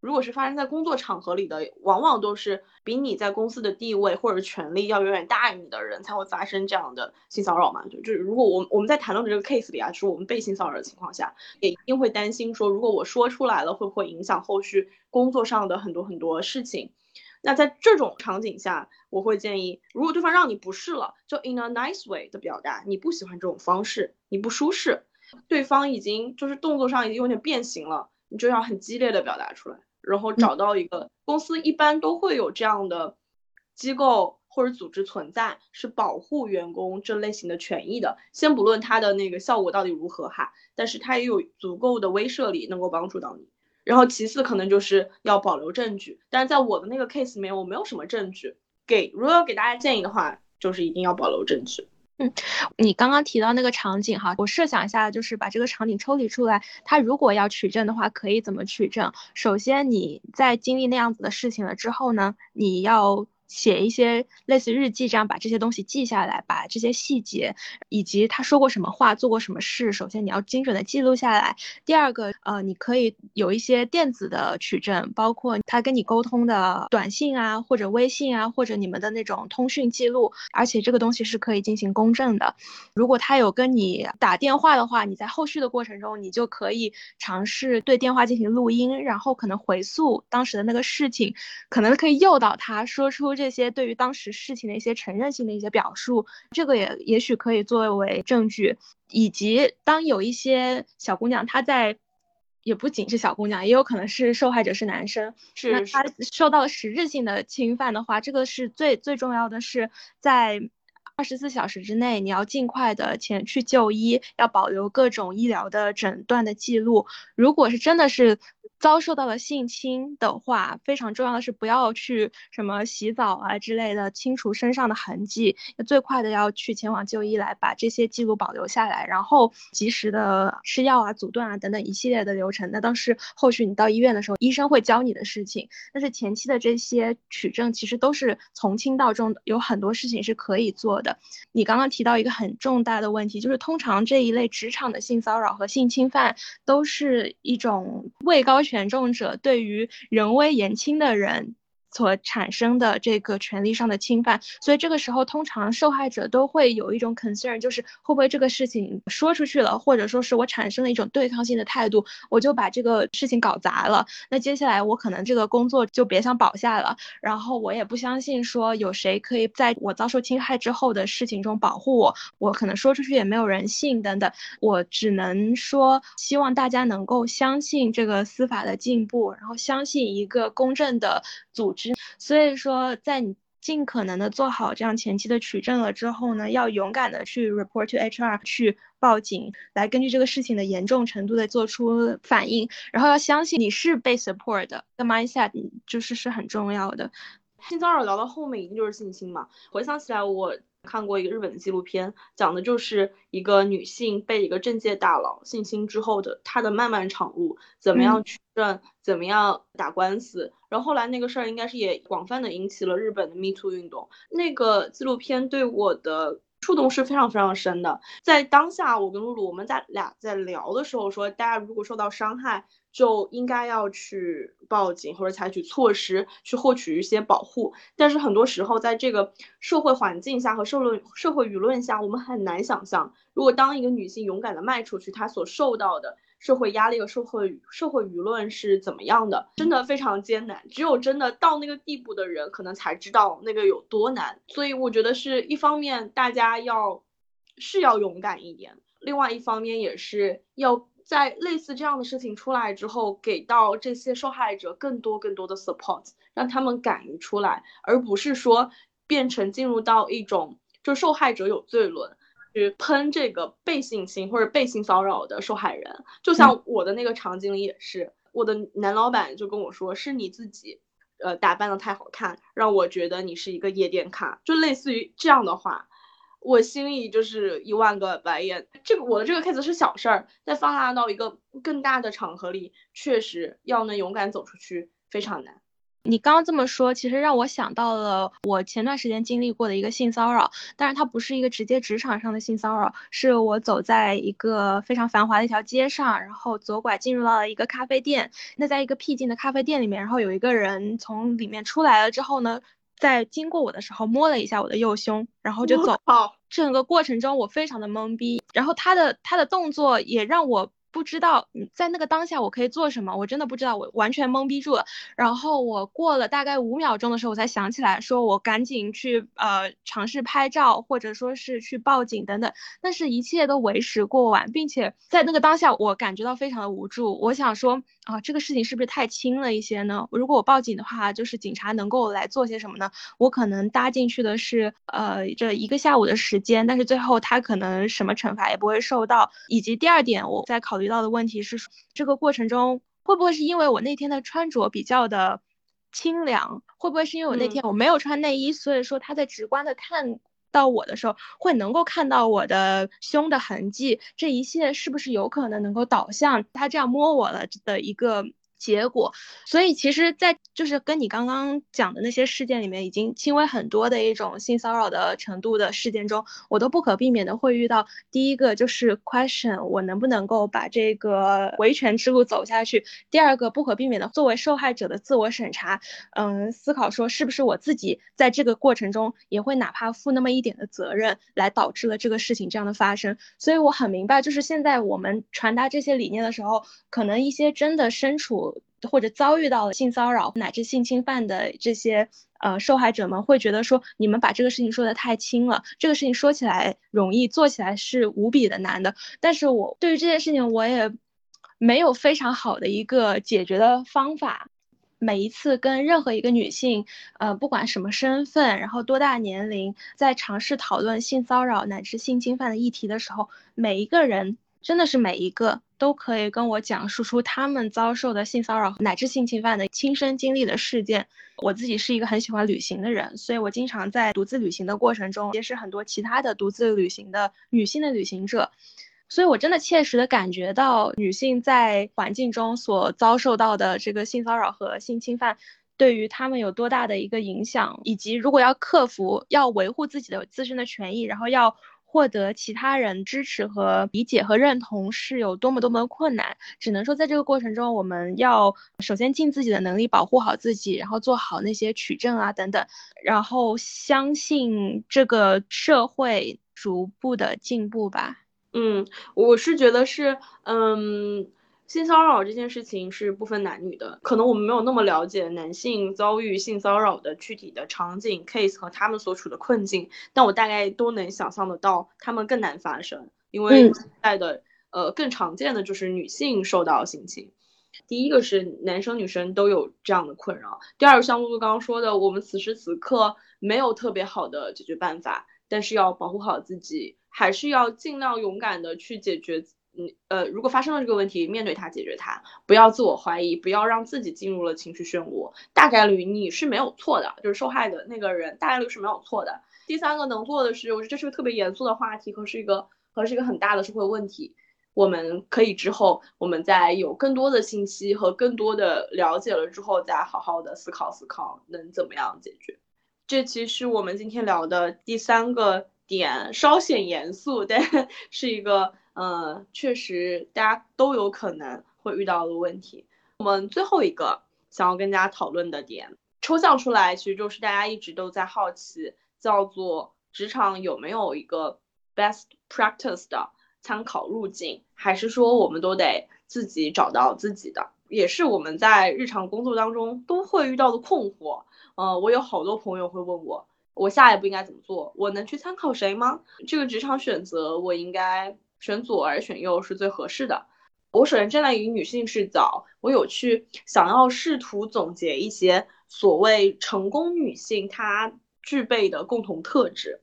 如果是发生在工作场合里的，往往都是比你在公司的地位或者权力要远远大于你的人才会发生这样的性骚扰嘛？就就是如果我我们在谈论的这个 case 里啊，就是我们被性骚扰的情况下，也一定会担心说，如果我说出来了，会不会影响后续工作上的很多很多事情？那在这种场景下，我会建议，如果对方让你不适了，就 in a nice way 的表达，你不喜欢这种方式，你不舒适，对方已经就是动作上已经有点变形了，你就要很激烈的表达出来。然后找到一个公司，一般都会有这样的机构或者组织存在，是保护员工这类型的权益的。先不论它的那个效果到底如何哈，但是它也有足够的威慑力，能够帮助到你。然后其次可能就是要保留证据，但是在我的那个 case 里面，我没有什么证据。给如果要给大家建议的话，就是一定要保留证据。嗯，你刚刚提到那个场景哈，我设想一下，就是把这个场景抽离出来，他如果要取证的话，可以怎么取证？首先，你在经历那样子的事情了之后呢，你要。写一些类似日记，这样把这些东西记下来，把这些细节以及他说过什么话、做过什么事，首先你要精准的记录下来。第二个，呃，你可以有一些电子的取证，包括他跟你沟通的短信啊，或者微信啊，或者你们的那种通讯记录，而且这个东西是可以进行公证的。如果他有跟你打电话的话，你在后续的过程中，你就可以尝试对电话进行录音，然后可能回溯当时的那个事情，可能可以诱导他说出。这些对于当时事情的一些承认性的一些表述，这个也也许可以作为证据。以及当有一些小姑娘，她在，也不仅是小姑娘，也有可能是受害者是男生，是那他受到了实质性的侵犯的话，这个是最最重要的是在二十四小时之内，你要尽快的前去就医，要保留各种医疗的诊断的记录。如果是真的是。遭受到了性侵的话，非常重要的是不要去什么洗澡啊之类的，清除身上的痕迹。最快的要去前往就医来把这些记录保留下来，然后及时的吃药啊、阻断啊等等一系列的流程。那都是后续你到医院的时候，医生会教你的事情。但是前期的这些取证其实都是从轻到重，有很多事情是可以做的。你刚刚提到一个很重大的问题，就是通常这一类职场的性骚扰和性侵犯都是一种位高。权重者对于人微言轻的人。所产生的这个权利上的侵犯，所以这个时候通常受害者都会有一种 concern，就是会不会这个事情说出去了，或者说是我产生了一种对抗性的态度，我就把这个事情搞砸了。那接下来我可能这个工作就别想保下了，然后我也不相信说有谁可以在我遭受侵害之后的事情中保护我，我可能说出去也没有人信等等。我只能说希望大家能够相信这个司法的进步，然后相信一个公正的组织。所以说，在你尽可能的做好这样前期的取证了之后呢，要勇敢的去 report to HR 去报警，来根据这个事情的严重程度的做出反应，然后要相信你是被 support 的，这个 mindset 就是是很重要的。性骚扰聊到后面一定就是性侵嘛，回想起来我。看过一个日本的纪录片，讲的就是一个女性被一个政界大佬性侵之后的她的漫漫长路，怎么样取证，怎么样打官司。然后后来那个事儿应该是也广泛的引起了日本的 Me Too 运动。那个纪录片对我的触动是非常非常深的。在当下，我跟露露我们在俩在聊的时候说，大家如果受到伤害。就应该要去报警或者采取措施去获取一些保护，但是很多时候在这个社会环境下和社论社会舆论下，我们很难想象，如果当一个女性勇敢的迈出去，她所受到的社会压力和社会社会舆论是怎么样的，真的非常艰难。只有真的到那个地步的人，可能才知道那个有多难。所以我觉得是一方面大家要是要勇敢一点，另外一方面也是要。在类似这样的事情出来之后，给到这些受害者更多更多的 support，让他们敢于出来，而不是说变成进入到一种就受害者有罪论，去喷这个被性侵或者被性骚扰的受害人。就像我的那个场景里也是，我的男老板就跟我说，是你自己，呃，打扮的太好看，让我觉得你是一个夜店咖，就类似于这样的话。我心里就是一万个白眼。这个我的这个 case 是小事儿，在放大到一个更大的场合里，确实要能勇敢走出去非常难。你刚刚这么说，其实让我想到了我前段时间经历过的一个性骚扰，但是它不是一个直接职场上的性骚扰，是我走在一个非常繁华的一条街上，然后左拐进入到了一个咖啡店。那在一个僻静的咖啡店里面，然后有一个人从里面出来了之后呢？在经过我的时候摸了一下我的右胸，然后就走。整个过程中我非常的懵逼，然后他的他的动作也让我。不知道在那个当下我可以做什么，我真的不知道，我完全懵逼住了。然后我过了大概五秒钟的时候，我才想起来，说我赶紧去呃尝试拍照，或者说是去报警等等。但是，一切都为时过晚，并且在那个当下，我感觉到非常的无助。我想说啊，这个事情是不是太轻了一些呢？如果我报警的话，就是警察能够来做些什么呢？我可能搭进去的是呃这一个下午的时间，但是最后他可能什么惩罚也不会受到。以及第二点，我在考。遇到的问题是，这个过程中会不会是因为我那天的穿着比较的清凉？会不会是因为我那天我没有穿内衣，所以说他在直观的看到我的时候，会能够看到我的胸的痕迹？这一切是不是有可能能够导向他这样摸我了的一个？结果，所以其实，在就是跟你刚刚讲的那些事件里面，已经轻微很多的一种性骚扰的程度的事件中，我都不可避免的会遇到。第一个就是 question，我能不能够把这个维权之路走下去？第二个不可避免的，作为受害者的自我审查，嗯，思考说是不是我自己在这个过程中也会哪怕负那么一点的责任，来导致了这个事情这样的发生。所以我很明白，就是现在我们传达这些理念的时候，可能一些真的身处。或者遭遇到了性骚扰乃至性侵犯的这些呃受害者们会觉得说，你们把这个事情说的太轻了，这个事情说起来容易，做起来是无比的难的。但是我对于这件事情，我也没有非常好的一个解决的方法。每一次跟任何一个女性，呃，不管什么身份，然后多大年龄，在尝试讨论性骚扰乃至性侵犯的议题的时候，每一个人。真的是每一个都可以跟我讲述出他们遭受的性骚扰乃至性侵犯的亲身经历的事件。我自己是一个很喜欢旅行的人，所以我经常在独自旅行的过程中结识很多其他的独自旅行的女性的旅行者。所以我真的切实的感觉到女性在环境中所遭受到的这个性骚扰和性侵犯，对于她们有多大的一个影响，以及如果要克服、要维护自己的自身的权益，然后要。获得其他人支持和理解和认同是有多么多么困难，只能说在这个过程中，我们要首先尽自己的能力保护好自己，然后做好那些取证啊等等，然后相信这个社会逐步的进步吧。嗯，我是觉得是，嗯。性骚扰这件事情是不分男女的，可能我们没有那么了解男性遭遇性骚扰的具体的场景 case 和他们所处的困境，但我大概都能想象得到，他们更难发生，因为现在的呃更常见的就是女性受到性侵。第一个是男生女生都有这样的困扰，第二个像露露刚刚说的，我们此时此刻没有特别好的解决办法，但是要保护好自己，还是要尽量勇敢的去解决。嗯呃，如果发生了这个问题，面对它，解决它，不要自我怀疑，不要让自己进入了情绪漩涡。大概率你是没有错的，就是受害的那个人大概率是没有错的。第三个能做的是，我觉得这是个特别严肃的话题，和是一个和是一个很大的社会问题。我们可以之后，我们在有更多的信息和更多的了解了之后，再好好的思考思考能怎么样解决。这期是我们今天聊的第三个点，稍显严肃，但 是一个。嗯，确实，大家都有可能会遇到的问题。我们最后一个想要跟大家讨论的点，抽象出来，其实就是大家一直都在好奇，叫做职场有没有一个 best practice 的参考路径，还是说我们都得自己找到自己的？也是我们在日常工作当中都会遇到的困惑。呃，我有好多朋友会问我，我下一步应该怎么做？我能去参考谁吗？这个职场选择，我应该？选左而选右是最合适的。我首先站在一个女性视角，我有去想要试图总结一些所谓成功女性她具备的共同特质。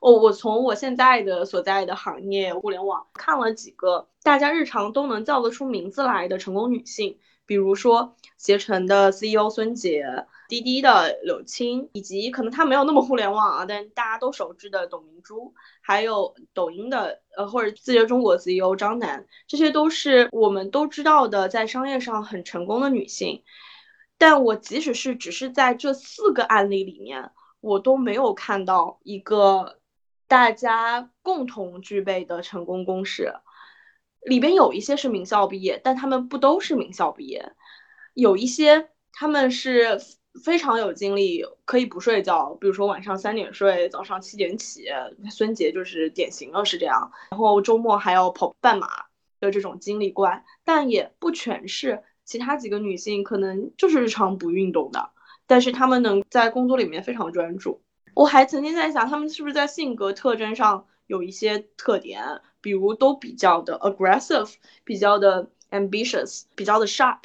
我我从我现在的所在的行业互联网看了几个大家日常都能叫得出名字来的成功女性，比如说携程的 CEO 孙杰。滴滴的柳青，以及可能他没有那么互联网啊，但大家都熟知的董明珠，还有抖音的呃或者字节中国 CEO 张楠，这些都是我们都知道的在商业上很成功的女性。但我即使是只是在这四个案例里面，我都没有看到一个大家共同具备的成功公式。里边有一些是名校毕业，但他们不都是名校毕业，有一些他们是。非常有精力，可以不睡觉，比如说晚上三点睡，早上七点起。孙杰就是典型的是这样，然后周末还要跑半马的这种精力怪，但也不全是。其他几个女性可能就是日常不运动的，但是她们能在工作里面非常专注。我还曾经在想，她们是不是在性格特征上有一些特点，比如都比较的 aggressive，比较的 ambitious，比较的 sharp。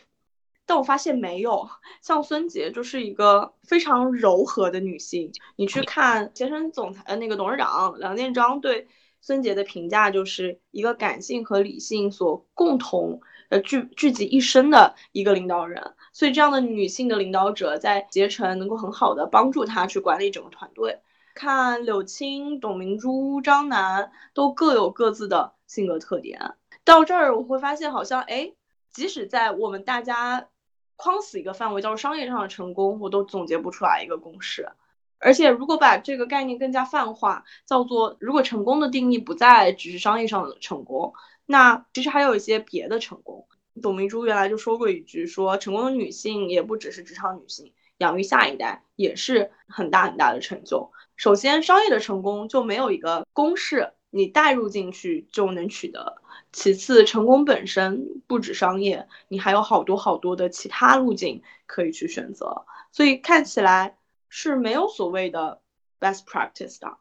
但我发现没有，像孙杰就是一个非常柔和的女性。你去看携程总裁呃那个董事长梁建章对孙杰的评价，就是一个感性和理性所共同呃聚聚集一身的一个领导人。所以这样的女性的领导者在携程能够很好的帮助他去管理整个团队。看柳青、董明珠、张楠都各有各自的性格特点。到这儿我会发现，好像哎，即使在我们大家。框死一个范围叫商业上的成功，我都总结不出来一个公式。而且如果把这个概念更加泛化，叫做如果成功的定义不再只是商业上的成功，那其实还有一些别的成功。董明珠原来就说过一句，说成功的女性也不只是职场女性，养育下一代也是很大很大的成就。首先，商业的成功就没有一个公式，你代入进去就能取得。其次，成功本身不止商业，你还有好多好多的其他路径可以去选择，所以看起来是没有所谓的 best practice 的。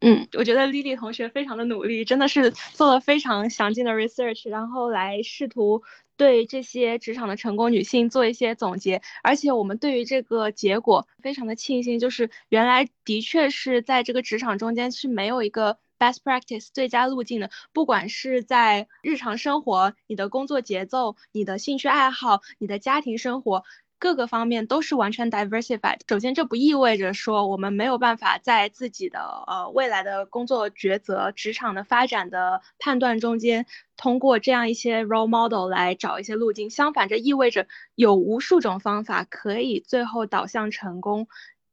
嗯，我觉得 Lily 同学非常的努力，真的是做了非常详尽的 research，然后来试图对这些职场的成功女性做一些总结。而且我们对于这个结果非常的庆幸，就是原来的确是在这个职场中间是没有一个。Best practice 最佳路径的，不管是在日常生活、你的工作节奏、你的兴趣爱好、你的家庭生活各个方面，都是完全 diversified。首先，这不意味着说我们没有办法在自己的呃未来的工作抉择、职场的发展的判断中间，通过这样一些 role model 来找一些路径。相反，这意味着有无数种方法可以最后导向成功。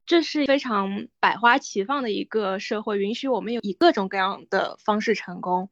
这是非常百花齐放的一个社会，允许我们有以各种各样的方式成功。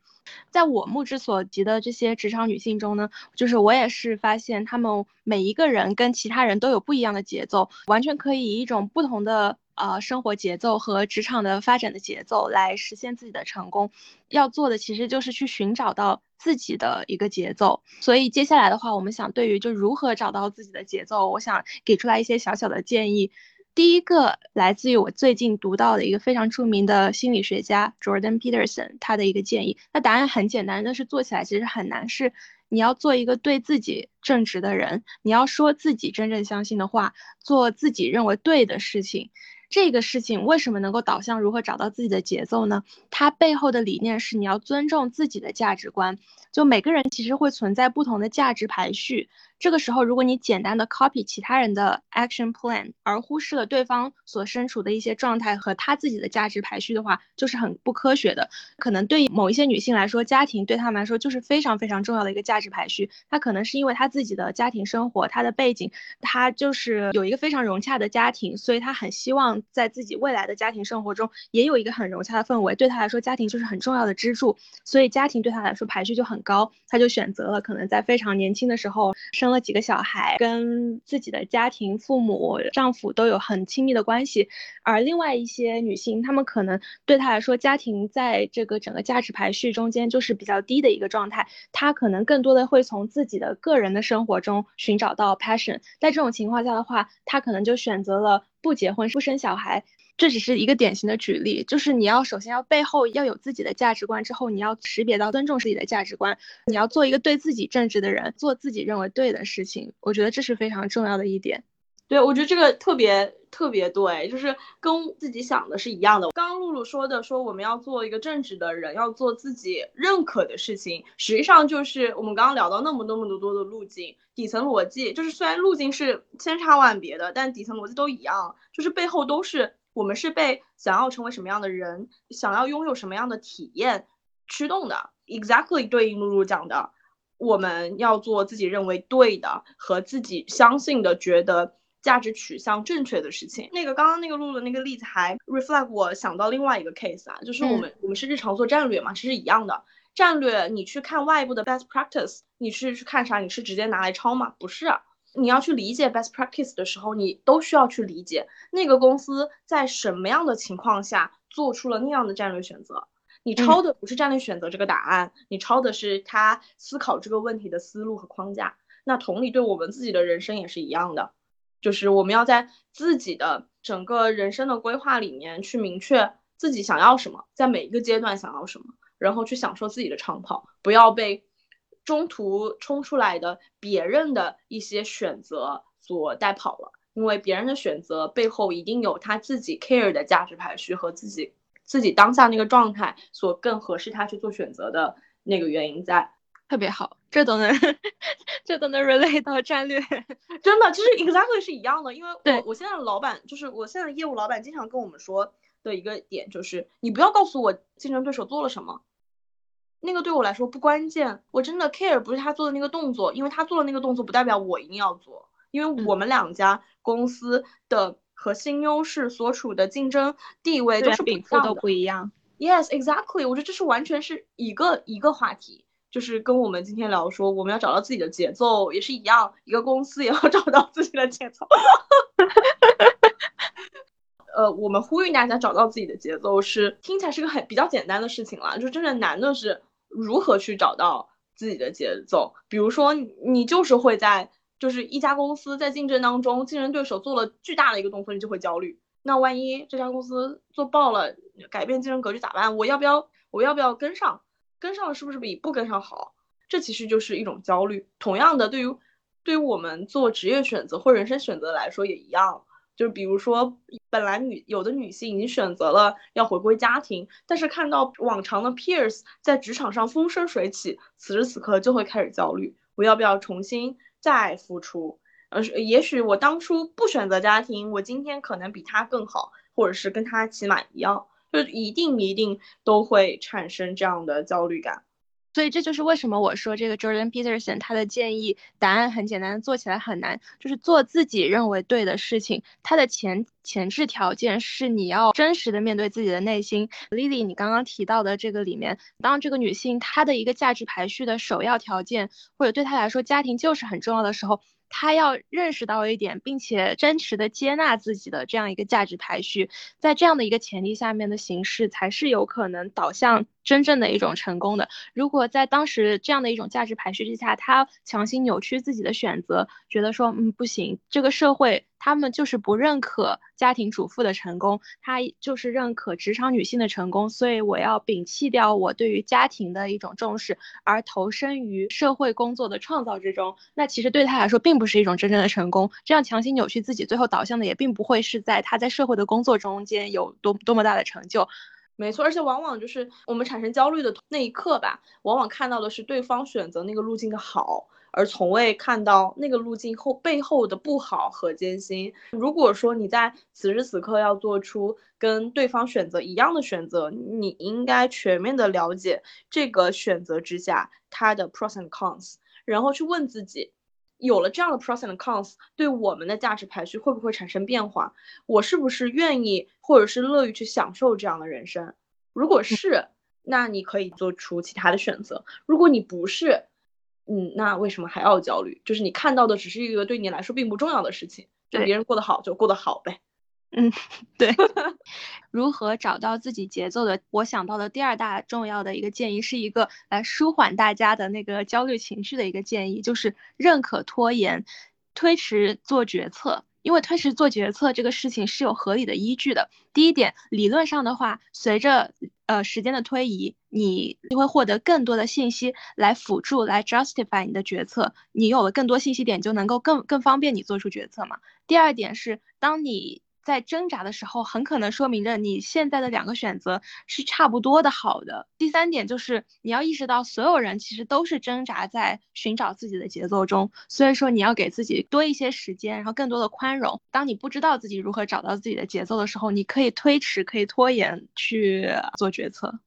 在我目之所及的这些职场女性中呢，就是我也是发现，她们每一个人跟其他人都有不一样的节奏，完全可以以一种不同的呃生活节奏和职场的发展的节奏来实现自己的成功。要做的其实就是去寻找到自己的一个节奏。所以接下来的话，我们想对于就如何找到自己的节奏，我想给出来一些小小的建议。第一个来自于我最近读到的一个非常著名的心理学家 Jordan Peterson，他的一个建议。那答案很简单，但是做起来其实很难。是你要做一个对自己正直的人，你要说自己真正相信的话，做自己认为对的事情。这个事情为什么能够导向如何找到自己的节奏呢？它背后的理念是你要尊重自己的价值观。就每个人其实会存在不同的价值排序。这个时候，如果你简单的 copy 其他人的 action plan，而忽视了对方所身处的一些状态和他自己的价值排序的话，就是很不科学的。可能对某一些女性来说，家庭对她们来说就是非常非常重要的一个价值排序。她可能是因为她自己的家庭生活、她的背景，她就是有一个非常融洽的家庭，所以她很希望在自己未来的家庭生活中也有一个很融洽的氛围。对她来说，家庭就是很重要的支柱，所以家庭对她来说排序就很高。她就选择了可能在非常年轻的时候生。生了几个小孩，跟自己的家庭、父母、丈夫都有很亲密的关系。而另外一些女性，她们可能对她来说，家庭在这个整个价值排序中间就是比较低的一个状态。她可能更多的会从自己的个人的生活中寻找到 passion。在这种情况下的话，她可能就选择了不结婚、不生小孩。这只是一个典型的举例，就是你要首先要背后要有自己的价值观，之后你要识别到尊重自己的价值观，你要做一个对自己正直的人，做自己认为对的事情。我觉得这是非常重要的一点。对，我觉得这个特别特别对，就是跟自己想的是一样的。刚刚露露说的，说我们要做一个正直的人，要做自己认可的事情，实际上就是我们刚刚聊到那么那么多多的路径，底层逻辑就是虽然路径是千差万别的，但底层逻辑都一样，就是背后都是。我们是被想要成为什么样的人，想要拥有什么样的体验驱动的。Exactly 对应露露讲的，我们要做自己认为对的和自己相信的、觉得价值取向正确的事情。那个刚刚那个露露那个例子还 reflect 我想到另外一个 case 啊，就是我们我们是日常做战略嘛，其实一样的。战略你去看外部的 best practice，你是去看啥？你是直接拿来抄吗？不是。你要去理解 best practice 的时候，你都需要去理解那个公司在什么样的情况下做出了那样的战略选择。你抄的不是战略选择这个答案，你抄的是他思考这个问题的思路和框架。那同理，对我们自己的人生也是一样的，就是我们要在自己的整个人生的规划里面去明确自己想要什么，在每一个阶段想要什么，然后去享受自己的长跑，不要被。中途冲出来的别人的一些选择所带跑了，因为别人的选择背后一定有他自己 care 的价值排序和自己自己当下那个状态所更合适他去做选择的那个原因在，特别好，这都能 这都能 relate 到战略，真的，其实 exactly 是一样的，因为我我现在的老板就是我现在的业务老板经常跟我们说的一个点就是，你不要告诉我竞争对手做了什么。那个对我来说不关键，我真的 care 不是他做的那个动作，因为他做的那个动作不代表我一定要做，因为我们两家公司的核心优势所处的竞争地位都是禀赋都不一样。Yes, exactly，我觉得这是完全是一个一个话题，就是跟我们今天聊说我们要找到自己的节奏也是一样，一个公司也要 找到自己的节奏。呃，我们呼吁大家找到自己的节奏，是听起来是个很比较简单的事情了，就真正难的是。如何去找到自己的节奏？比如说，你就是会在就是一家公司在竞争当中，竞争对手做了巨大的一个动作，你就会焦虑。那万一这家公司做爆了，改变竞争格局咋办？我要不要我要不要跟上？跟上是不是比不跟上好？这其实就是一种焦虑。同样的，对于对于我们做职业选择或人生选择来说也一样。就比如说，本来女有的女性已经选择了要回归家庭，但是看到往常的 peers 在职场上风生水起，此时此刻就会开始焦虑：我要不要重新再付出？呃，也许我当初不选择家庭，我今天可能比他更好，或者是跟他起码一样，就一定一定都会产生这样的焦虑感。所以这就是为什么我说这个 Jordan Peterson 他的建议答案很简单，做起来很难，就是做自己认为对的事情。他的前前置条件是你要真实的面对自己的内心。Lily，你刚刚提到的这个里面，当这个女性她的一个价值排序的首要条件，或者对她来说家庭就是很重要的时候。他要认识到一点，并且真实的接纳自己的这样一个价值排序，在这样的一个前提下面的形式，才是有可能导向真正的一种成功的。如果在当时这样的一种价值排序之下，他强行扭曲自己的选择，觉得说，嗯，不行，这个社会。他们就是不认可家庭主妇的成功，他就是认可职场女性的成功，所以我要摒弃掉我对于家庭的一种重视，而投身于社会工作的创造之中。那其实对他来说，并不是一种真正的成功。这样强行扭曲自己，最后导向的也并不会是在他在社会的工作中间有多多么大的成就。没错，而且往往就是我们产生焦虑的那一刻吧，往往看到的是对方选择那个路径的好。而从未看到那个路径后背后的不好和艰辛。如果说你在此时此刻要做出跟对方选择一样的选择，你应该全面的了解这个选择之下它的 pros and cons，然后去问自己，有了这样的 pros and cons，对我们的价值排序会不会产生变化？我是不是愿意或者是乐于去享受这样的人生？如果是，那你可以做出其他的选择。如果你不是，嗯，那为什么还要焦虑？就是你看到的只是一个对你来说并不重要的事情，就别人过得好就过得好呗。嗯，对。如何找到自己节奏的？我想到的第二大重要的一个建议，是一个来舒缓大家的那个焦虑情绪的一个建议，就是认可拖延、推迟做决策。因为推迟做决策这个事情是有合理的依据的。第一点，理论上的话，随着呃时间的推移，你就会获得更多的信息来辅助来 justify 你的决策。你有了更多信息点，就能够更更方便你做出决策嘛。第二点是，当你在挣扎的时候，很可能说明着你现在的两个选择是差不多的好的。第三点就是你要意识到，所有人其实都是挣扎在寻找自己的节奏中，所以说你要给自己多一些时间，然后更多的宽容。当你不知道自己如何找到自己的节奏的时候，你可以推迟，可以拖延去做决策。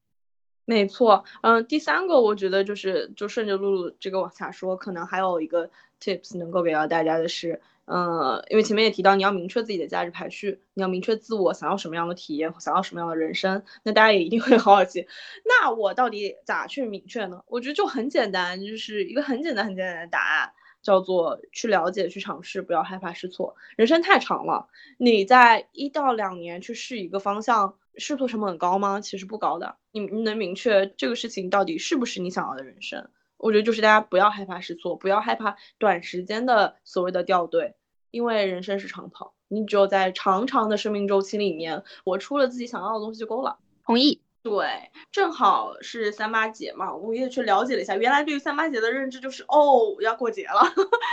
没错，嗯，第三个我觉得就是就顺着露露这个往下说，可能还有一个 tips 能够给到大家的是。嗯，因为前面也提到，你要明确自己的价值排序，你要明确自我想要什么样的体验，想要什么样的人生。那大家也一定会很 好奇，那我到底咋去明确呢？我觉得就很简单，就是一个很简单、很简单的答案，叫做去了解、去尝试，不要害怕试错。人生太长了，你在一到两年去试一个方向，试错成本很高吗？其实不高的。你你能明确这个事情到底是不是你想要的人生？我觉得就是大家不要害怕试错，不要害怕短时间的所谓的掉队。因为人生是长跑，你只有在长长的生命周期里面，活出了自己想要的东西就够了。同意。对，正好是三八节嘛，我也去了解了一下，原来对于三八节的认知就是哦，要过节了，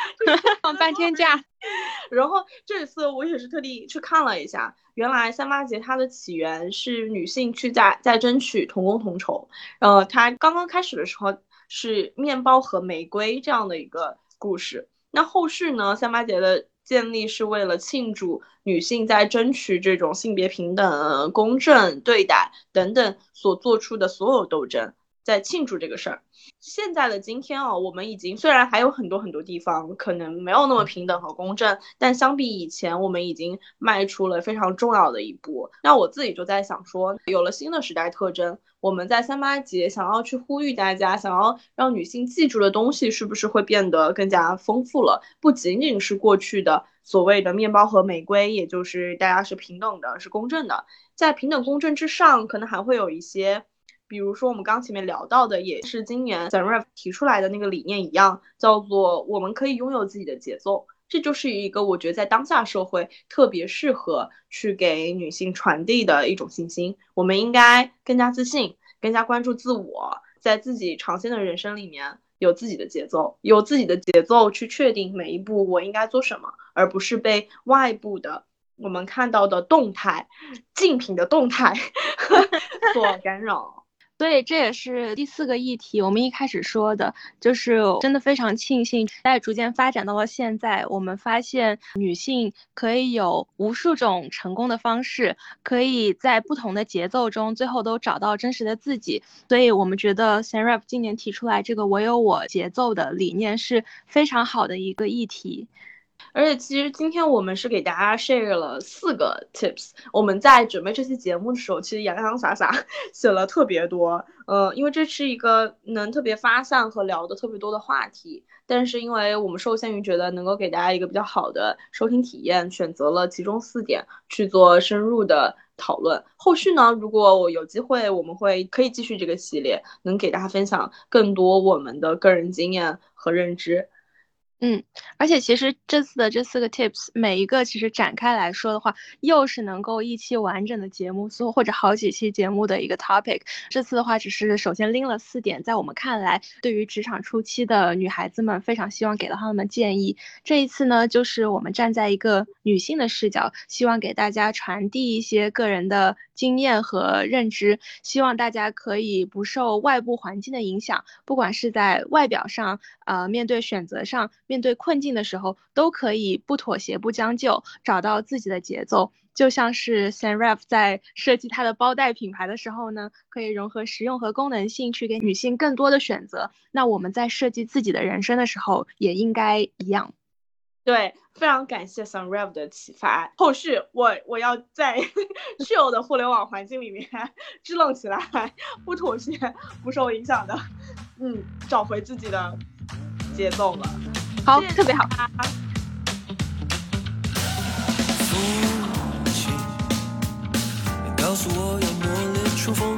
放半天假。然后这次我也是特地去看了一下，原来三八节它的起源是女性去在在争取同工同酬。呃，它刚刚开始的时候是面包和玫瑰这样的一个故事。那后续呢，三八节的。建立是为了庆祝女性在争取这种性别平等、公正对待等等所做出的所有斗争，在庆祝这个事儿。现在的今天啊，我们已经虽然还有很多很多地方可能没有那么平等和公正，但相比以前，我们已经迈出了非常重要的一步。那我自己就在想说，有了新的时代特征。我们在三八节想要去呼吁大家，想要让女性记住的东西，是不是会变得更加丰富了？不仅仅是过去的所谓的面包和玫瑰，也就是大家是平等的，是公正的。在平等公正之上，可能还会有一些，比如说我们刚前面聊到的，也是今年 s a r a 提出来的那个理念一样，叫做我们可以拥有自己的节奏。这就是一个我觉得在当下社会特别适合去给女性传递的一种信心。我们应该更加自信，更加关注自我，在自己长线的人生里面有自己的节奏，有自己的节奏去确定每一步我应该做什么，而不是被外部的我们看到的动态、竞品的动态 所干扰。所以这也是第四个议题。我们一开始说的，就是真的非常庆幸，在逐渐发展到了现在，我们发现女性可以有无数种成功的方式，可以在不同的节奏中，最后都找到真实的自己。所以我们觉得，SARAP 今年提出来这个“我有我节奏”的理念是非常好的一个议题。而且其实今天我们是给大家 share 了四个 tips。我们在准备这期节目的时候，其实洋洋洒洒 写了特别多。呃，因为这是一个能特别发散和聊的特别多的话题。但是因为我们受限于觉得能够给大家一个比较好的收听体验，选择了其中四点去做深入的讨论。后续呢，如果我有机会，我们会可以继续这个系列，能给大家分享更多我们的个人经验和认知。嗯，而且其实这次的这四个 tips，每一个其实展开来说的话，又是能够一期完整的节目，或或者好几期节目的一个 topic。这次的话，只是首先拎了四点，在我们看来，对于职场初期的女孩子们，非常希望给到她们建议。这一次呢，就是我们站在一个女性的视角，希望给大家传递一些个人的经验和认知，希望大家可以不受外部环境的影响，不管是在外表上，呃，面对选择上。面对困境的时候，都可以不妥协、不将就，找到自己的节奏。就像是 Sanref 在设计它的包袋品牌的时候呢，可以融合实用和功能性，去给女性更多的选择。那我们在设计自己的人生的时候，也应该一样。对，非常感谢 Sanref 的启发。后续我我要在 现有的互联网环境里面 支棱起来，不妥协、不受影响的，嗯，找回自己的节奏了。好特别好。告诉我要磨练出风